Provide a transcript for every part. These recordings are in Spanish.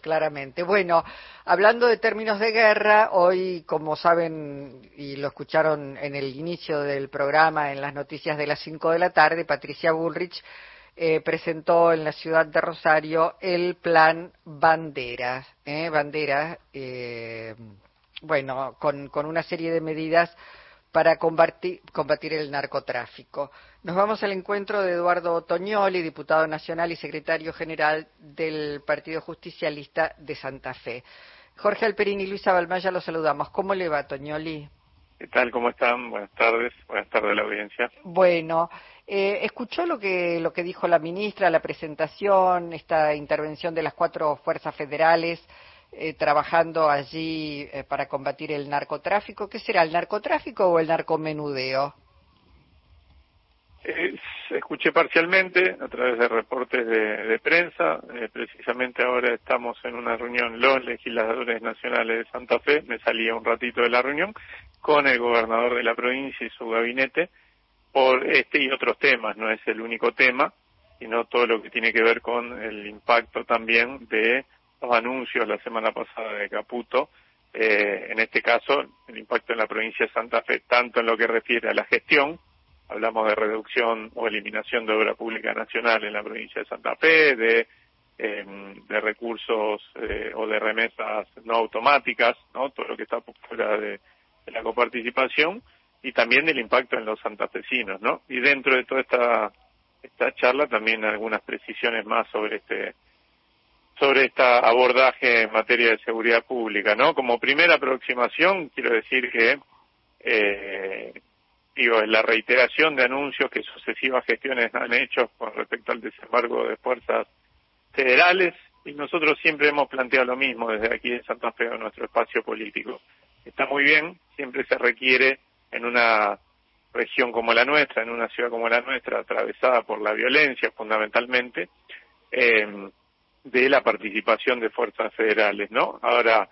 Claramente. Bueno, hablando de términos de guerra, hoy, como saben y lo escucharon en el inicio del programa, en las noticias de las 5 de la tarde, Patricia Bullrich eh, presentó en la ciudad de Rosario el plan Banderas. ¿eh? Banderas, eh, bueno, con, con una serie de medidas para combatir, combatir, el narcotráfico. Nos vamos al encuentro de Eduardo Otoñoli, diputado nacional y secretario general del Partido Justicialista de Santa Fe. Jorge Alperín y Luisa Balmaya los saludamos. ¿Cómo le va, Toñoli? ¿Qué tal? ¿Cómo están? Buenas tardes. Buenas tardes a la audiencia. Bueno, eh, ¿escuchó lo que, lo que dijo la ministra, la presentación, esta intervención de las cuatro fuerzas federales? Eh, trabajando allí eh, para combatir el narcotráfico. ¿Qué será, el narcotráfico o el narcomenudeo? Eh, escuché parcialmente a través de reportes de, prensa. precisamente ahora estamos en una reunión los legisladores nacionales de Santa Fe. Me salía un ratito de la reunión con el gobernador de la provincia y su gabinete por este y otros temas. No es el único tema, sino todo lo que tiene que ver con el impacto también de los anuncios la semana pasada de Caputo, eh, en este caso el impacto en la provincia de Santa Fe, tanto en lo que refiere a la gestión, hablamos de reducción o eliminación de obra pública nacional en la provincia de Santa Fe, de, em, de recursos eh, o de remesas no automáticas, ¿no? todo lo que está fuera de, de, la coparticipación, y también del impacto en los santafesinos, ¿no? Y dentro de toda esta, esta charla también algunas precisiones más sobre este sobre este abordaje en materia de seguridad pública, ¿no? Como primera aproximación, quiero decir que, eh, digo, la reiteración de anuncios que sucesivas gestiones han hecho con respecto al desembarco de fuerzas federales, y nosotros siempre hemos planteado lo mismo desde aquí en Santa Fe, en nuestro espacio político. Está muy bien, siempre se requiere en una región como la nuestra, en una ciudad como la nuestra, atravesada por la violencia fundamentalmente, eh, de la participación de fuerzas federales, ¿no? Ahora,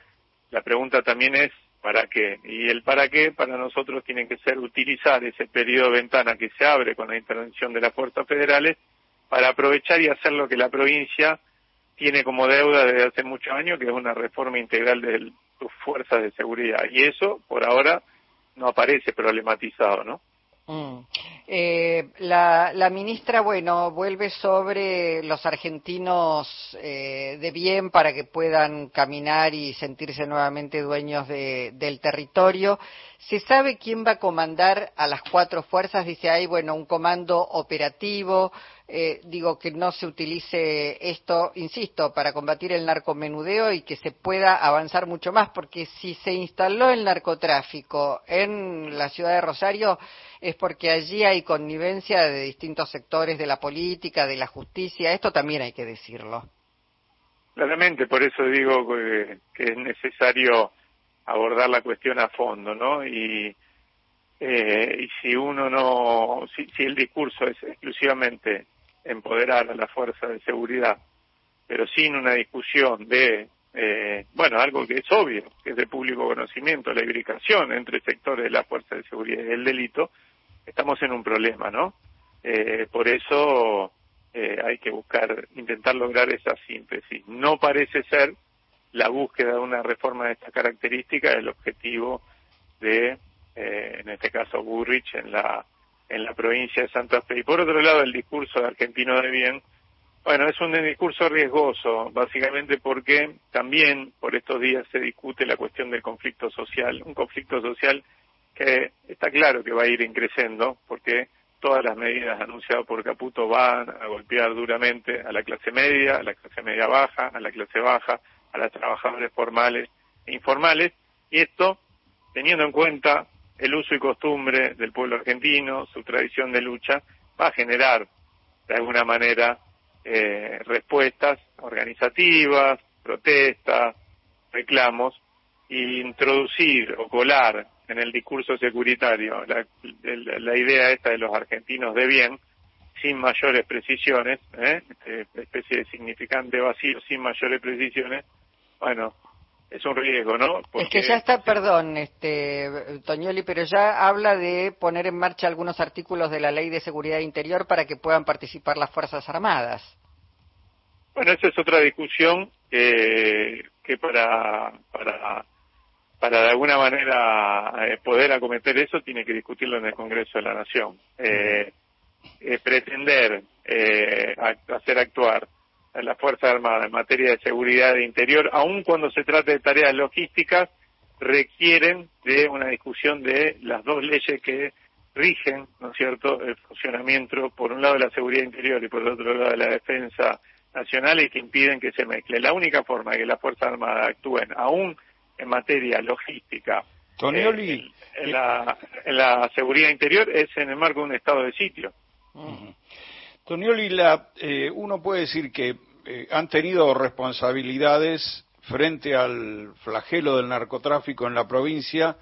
la pregunta también es, ¿para qué? Y el para qué para nosotros tiene que ser utilizar ese periodo de ventana que se abre con la intervención de las fuerzas federales para aprovechar y hacer lo que la provincia tiene como deuda desde hace muchos años, que es una reforma integral de sus fuerzas de seguridad. Y eso, por ahora, no aparece problematizado, ¿no? Mm. Eh, la, la, ministra, bueno, vuelve sobre los argentinos eh, de bien para que puedan caminar y sentirse nuevamente dueños de, del territorio. ¿Se sabe quién va a comandar a las cuatro fuerzas? Dice, hay, bueno, un comando operativo. Eh, digo, que no se utilice esto, insisto, para combatir el narcomenudeo y que se pueda avanzar mucho más, porque si se instaló el narcotráfico en la ciudad de Rosario es porque allí hay connivencia de distintos sectores de la política, de la justicia. Esto también hay que decirlo. Claramente, por eso digo que, es necesario abordar la cuestión a fondo, ¿no? Y, eh, y si uno no, si, si el discurso es exclusivamente empoderar a la fuerza de seguridad, pero sin una discusión de, eh, bueno, algo que es obvio, que es de público conocimiento, la hibridación entre sectores de la fuerza de seguridad y el delito, estamos en un problema, ¿no? Eh, por eso eh, hay que buscar, intentar lograr esa síntesis. No parece ser la búsqueda de una reforma de esta característica el objetivo de, eh, en este caso, Burrich en la en la provincia de Santa Fe. Y por otro lado, el discurso de argentino de bien, bueno, es un discurso riesgoso, básicamente porque también por estos días se discute la cuestión del conflicto social, un conflicto social que está claro que va a ir increciendo porque todas las medidas anunciadas por Caputo van a golpear duramente a la clase media, a la clase media baja, a la clase baja, a las trabajadores formales e informales, y esto teniendo en cuenta el uso y costumbre del pueblo argentino, su tradición de lucha, va a generar de alguna manera eh, respuestas organizativas, protestas, reclamos, e introducir o colar en el discurso securitario la, la, idea esta de los argentinos de bien, sin mayores precisiones, ¿eh? Este, especie de significante vacío sin mayores precisiones, bueno, es un riesgo, ¿no? Es que ya está, perdón, este, Toñoli, pero ya habla de poner en marcha algunos artículos de la Ley de Seguridad Interior para que puedan participar las Fuerzas Armadas. Bueno, esa es otra discusión que, que para, para, para de alguna manera eh, poder acometer eso tiene que discutirlo en el Congreso de la Nación. Eh, eh, pretender eh, hacer actuar a la Fuerza Armada en materia de seguridad de interior, aun cuando se trate de tareas logísticas, requieren de una discusión de las dos leyes que rigen, ¿no es cierto?, el funcionamiento, por un lado, de la seguridad interior y por el otro lado, de la defensa nacional y que impiden que se mezcle. La única forma de que las Fuerzas Armadas actúen, aún en materia logística, eh, en, la, en la seguridad interior, es en el marco de un estado de sitio. Tonioli, la, eh, uno puede decir que eh, han tenido responsabilidades frente al flagelo del narcotráfico en la provincia,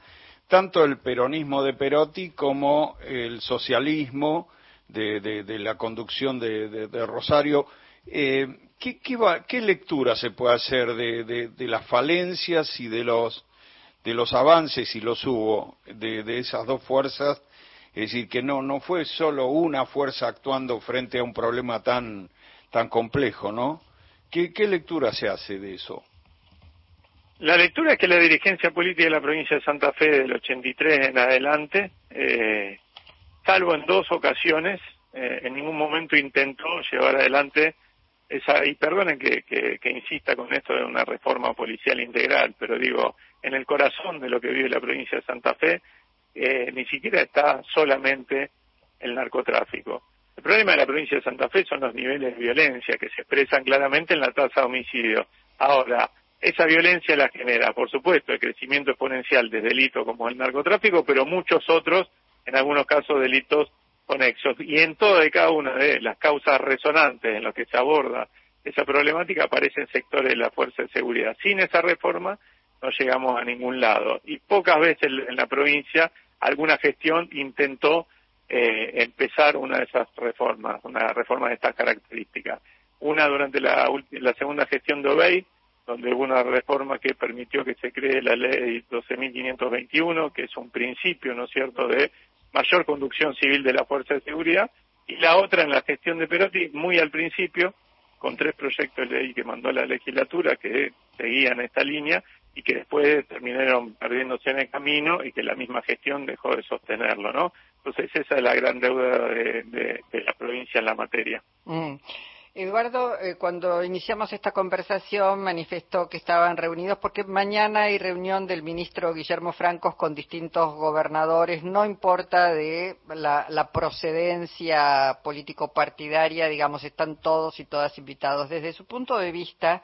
tanto el peronismo de Perotti como el socialismo de, la conducción de, Rosario. Eh, ¿qué, qué, lectura se puede hacer de, las falencias y de los, de los avances, si los hubo, de, esas dos fuerzas? Es decir, que no, no fue solo una fuerza actuando frente a un problema tan, tan complejo, ¿no? ¿Qué, qué lectura se hace de eso? La lectura es que la dirigencia política de la provincia de Santa Fe del 83 en adelante, eh, salvo en dos ocasiones, eh, en ningún momento intentó llevar adelante esa, y perdonen que, que, insista con esto de una reforma policial integral, pero digo, en el corazón de lo que vive la provincia de Santa Fe, eh, ni siquiera está solamente el narcotráfico. El problema de la provincia de Santa Fe son los niveles de violencia que se expresan claramente en la tasa de homicidio. Ahora, esa violencia la genera, por supuesto, el crecimiento exponencial de delitos como el narcotráfico, pero muchos otros, en algunos casos, delitos conexos. Y en toda y cada una de las causas resonantes en las que se aborda esa problemática aparecen sectores de la fuerza de seguridad. Sin esa reforma no llegamos a ningún lado. Y pocas veces en la provincia alguna gestión intentó eh, empezar una de esas reformas, una reforma de estas características. Una durante la, la segunda gestión de Obey, donde hubo una reforma que permitió que se cree la ley 12.521, que es un principio, ¿no es cierto?, de mayor conducción civil de la Fuerza de Seguridad, y la otra en la gestión de Perotti, muy al principio, con tres proyectos de ley que mandó la legislatura que seguían esta línea y que después terminaron perdiéndose en el camino y que la misma gestión dejó de sostenerlo, ¿no? Entonces esa es la gran deuda de, la provincia en la materia. Mm. Eduardo, eh, cuando iniciamos esta conversación manifestó que estaban reunidos porque mañana hay reunión del ministro Guillermo Francos con distintos gobernadores, no importa de la, procedencia político-partidaria, digamos, están todos y todas invitados. Desde su punto de vista,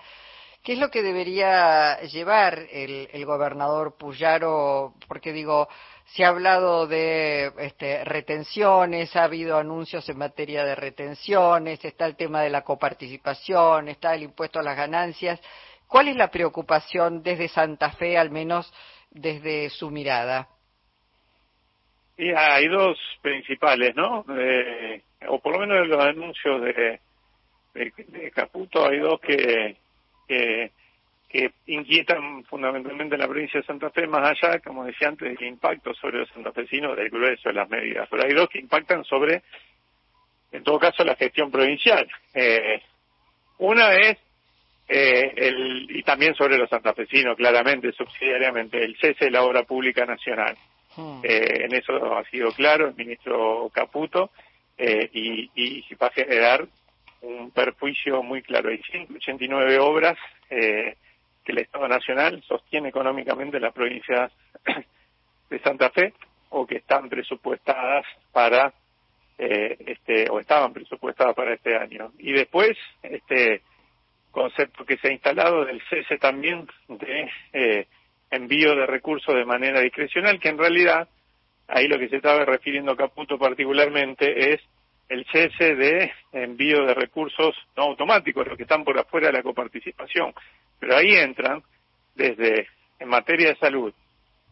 ¿qué es lo que debería llevar el, el gobernador Puyaro? Porque digo, se ha hablado de este, retenciones, ha habido anuncios en materia de retenciones, está el tema de la coparticipación, está el impuesto a las ganancias. ¿Cuál es la preocupación desde Santa Fe, al menos desde su mirada? Y hay dos principales, ¿no? Eh, o por lo menos en los anuncios de, de, Caputo hay dos que, que que inquietan fundamentalmente en la provincia de Santa Fe, más allá, como decía antes, del impacto sobre los santafesinos del grueso de las medidas. Pero hay dos que impactan sobre, en todo caso, la gestión provincial. Eh, una es, eh, el, y también sobre los santafesinos, claramente, subsidiariamente, el cese de la obra pública nacional. Hmm. Eh, en eso ha sido claro el ministro Caputo eh, y, y va a generar un perjuicio muy claro. Hay 189 obras eh, que el Estado Nacional sostiene económicamente la provincia de Santa Fe o que están presupuestadas para eh, este o estaban presupuestadas para este año y después este concepto que se ha instalado del cese también de eh, envío de recursos de manera discrecional que en realidad ahí lo que se estaba refiriendo Caputo particularmente es el cese de envío de recursos no automáticos, los que están por afuera de la coparticipación. Pero ahí entran desde, en materia de salud,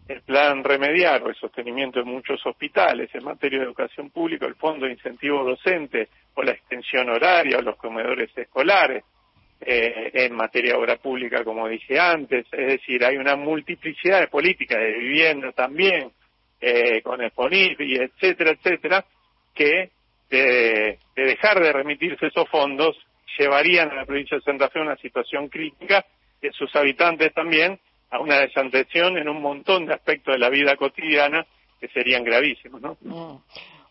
el plan remediar o el sostenimiento de muchos hospitales, en materia de educación pública, el fondo de incentivo docente o la extensión horaria o los comedores escolares, eh, en materia de obra pública, como dije antes, es decir, hay una multiplicidad de políticas de vivienda también, eh, con el PONIF etcétera, etcétera, que de, dejar de remitirse esos fondos llevarían a la provincia de Santa Fe a una situación crítica y sus habitantes también a una desatención en un montón de aspectos de la vida cotidiana que serían gravísimos, ¿no? Mm.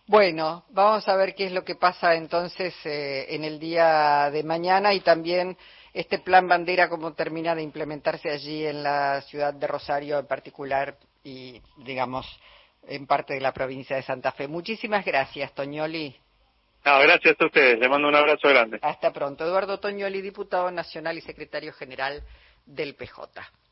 Bueno, vamos a ver qué es lo que pasa entonces eh, en el día de mañana y también este plan bandera cómo termina de implementarse allí en la ciudad de Rosario en particular y digamos en parte de la provincia de Santa Fe. Muchísimas gracias, Toñoli. No, gracias a ustedes. Le mando un abrazo grande. Hasta pronto. Eduardo Toñoli, diputado nacional y secretario general del PJ.